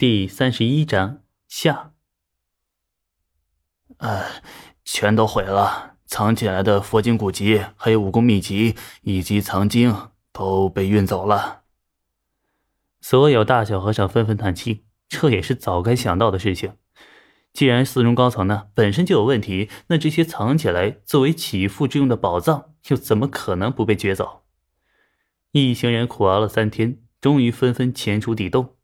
第三十一章下。呃，全都毁了，藏起来的佛经古籍，还有武功秘籍以及藏经都被运走了。所有大小和尚纷纷叹气，这也是早该想到的事情。既然寺中高层呢本身就有问题，那这些藏起来作为起复之用的宝藏，又怎么可能不被掘走？一行人苦熬了三天，终于纷纷潜出地洞。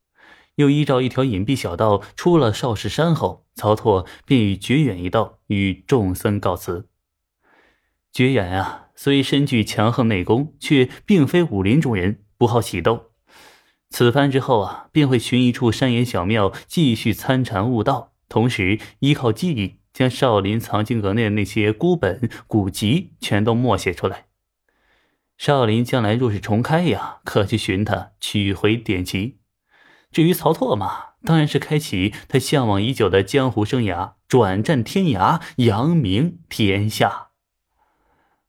又依照一条隐蔽小道出了少室山后，曹拓便与绝远一道与众僧告辞。绝远啊，虽身具强横内功，却并非武林中人，不好喜斗。此番之后啊，便会寻一处山岩小庙，继续参禅悟道，同时依靠记忆，将少林藏经阁内的那些孤本古籍全都默写出来。少林将来若是重开呀，可去寻他取回典籍。至于曹拓嘛，当然是开启他向往已久的江湖生涯，转战天涯，扬名天下。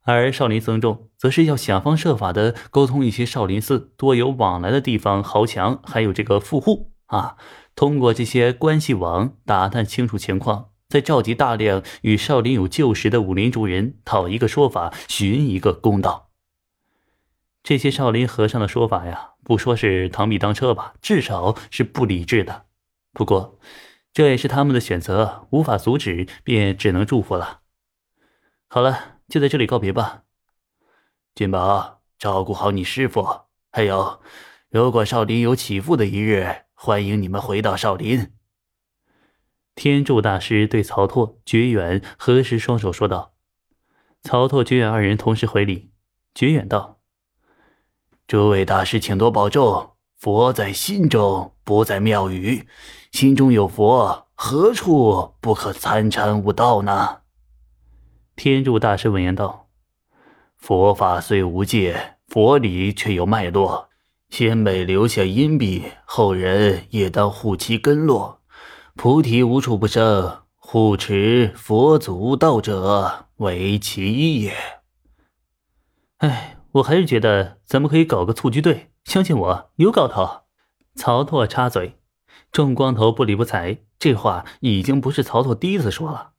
而少林僧众则是要想方设法的沟通一些少林寺多有往来的地方豪强，还有这个富户啊，通过这些关系网打探清楚情况，再召集大量与少林有旧识的武林中人，讨一个说法，寻一个公道。这些少林和尚的说法呀，不说是螳臂当车吧，至少是不理智的。不过，这也是他们的选择，无法阻止，便只能祝福了。好了，就在这里告别吧。金宝，照顾好你师傅。还有，如果少林有起复的一日，欢迎你们回到少林。天柱大师对曹拓、绝远合十双手说道。曹拓、觉远二人同时回礼。绝远道。诸位大师，请多保重。佛在心中，不在庙宇。心中有佛，何处不可参禅悟道呢？天柱大师闻言道：“佛法虽无界，佛理却有脉络。先辈留下因笔，后人也当护其根络。菩提无处不生，护持佛祖道者为其一也。”哎。我还是觉得咱们可以搞个蹴鞠队，相信我，有搞头。曹拓插嘴，众光头不理不睬。这话已经不是曹拓第一次说了。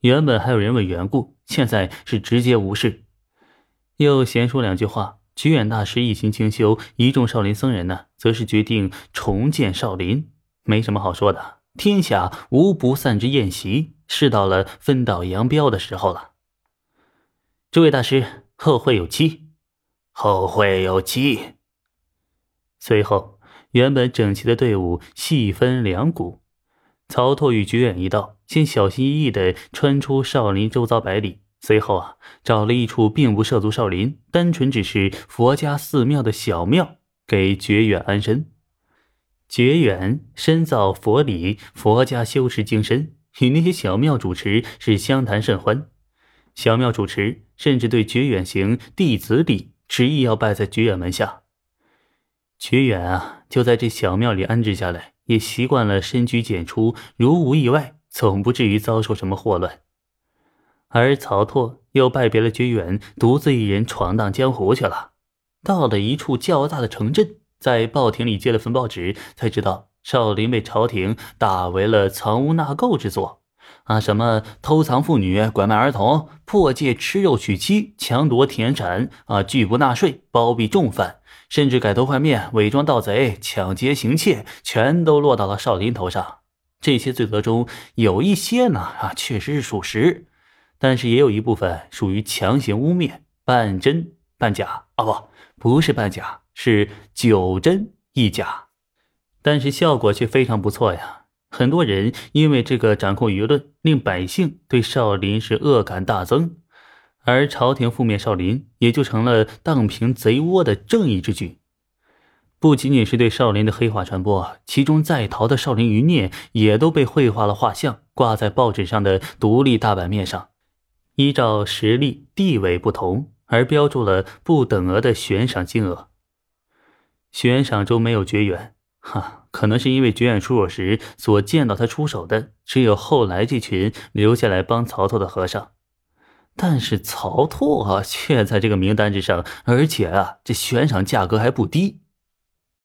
原本还有人问缘故，现在是直接无视。又闲说两句话，菊远大师一行清修，一众少林僧人呢，则是决定重建少林。没什么好说的，天下无不散之宴席，是到了分道扬镳的时候了。诸位大师，后会有期。后会有期。随后，原本整齐的队伍细分两股。曹拓与绝远一道，先小心翼翼地穿出少林周遭百里，随后啊，找了一处并不涉足少林，单纯只是佛家寺庙的小庙，给绝远安身。绝远深造佛理，佛家修持精深，与那些小庙主持是相谈甚欢。小庙主持甚至对绝远行弟子礼。执意要拜在绝远门下，绝远啊，就在这小庙里安置下来，也习惯了深居简出，如无意外，总不至于遭受什么祸乱。而曹拓又拜别了绝远，独自一人闯荡江湖去了。到了一处较大的城镇，在报亭里接了份报纸，才知道少林被朝廷打为了藏污纳垢之作。啊，什么偷藏妇女、拐卖儿童、破戒吃肉娶妻、强夺田产啊，拒不纳税、包庇重犯，甚至改头换面、伪装盗贼、抢劫行窃，全都落到了少林头上。这些罪责中有一些呢，啊，确实是属实，但是也有一部分属于强行污蔑，半真半假。啊，不，不是半假，是九真一假，但是效果却非常不错呀。很多人因为这个掌控舆论，令百姓对少林是恶感大增，而朝廷覆灭少林，也就成了荡平贼窝的正义之举。不仅仅是对少林的黑话传播，其中在逃的少林余孽也都被绘画了画像，挂在报纸上的独立大版面上，依照实力地位不同而标注了不等额的悬赏金额。悬赏中没有绝缘。哈，可能是因为绝远出手时所见到他出手的只有后来这群留下来帮曹拓的和尚，但是曹拓啊却在这个名单之上，而且啊这悬赏价格还不低。